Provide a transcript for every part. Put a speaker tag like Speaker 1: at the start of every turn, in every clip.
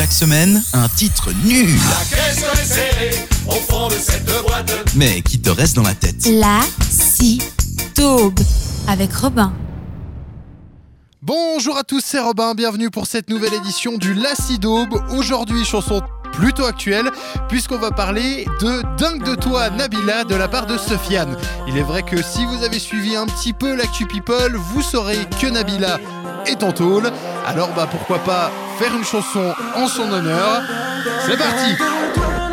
Speaker 1: Chaque semaine, un titre nul. Mais qui te reste dans la tête.
Speaker 2: La si taube avec Robin.
Speaker 3: Bonjour à tous, c'est Robin, bienvenue pour cette nouvelle édition du Lacidaube. Aujourd'hui, chanson plutôt actuelle, puisqu'on va parler de Dingue de toi, Nabila, de la part de Sofiane. Il est vrai que si vous avez suivi un petit peu l'actu People, vous saurez que Nabila est en tôle. Alors, bah pourquoi pas faire une chanson en son honneur C'est parti!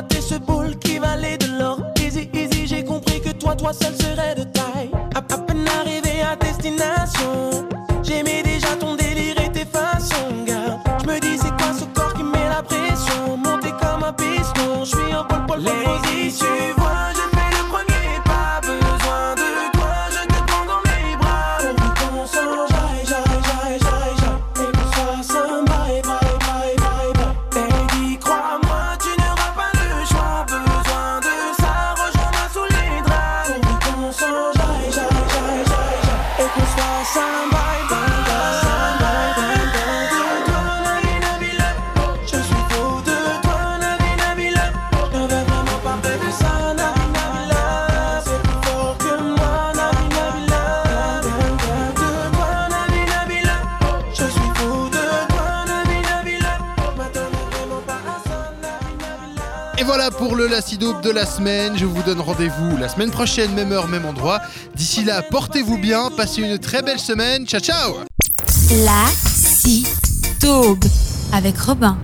Speaker 4: Maté ce boule qui valait de l'or. Easy, easy, j'ai compris que toi, toi seul serais de taille. À, à peine arrivé à destination. J'aimais déjà ton délire et tes façons, gars. Je me dis, c'est quoi ce corps qui met la pression? Monté comme un piston, je suis en pole, pole, pole Et
Speaker 3: voilà pour le Lacidaube de la semaine. Je vous donne rendez-vous la semaine prochaine, même heure, même endroit. D'ici là, portez-vous bien, passez une très belle semaine. Ciao, ciao
Speaker 2: La avec Robin.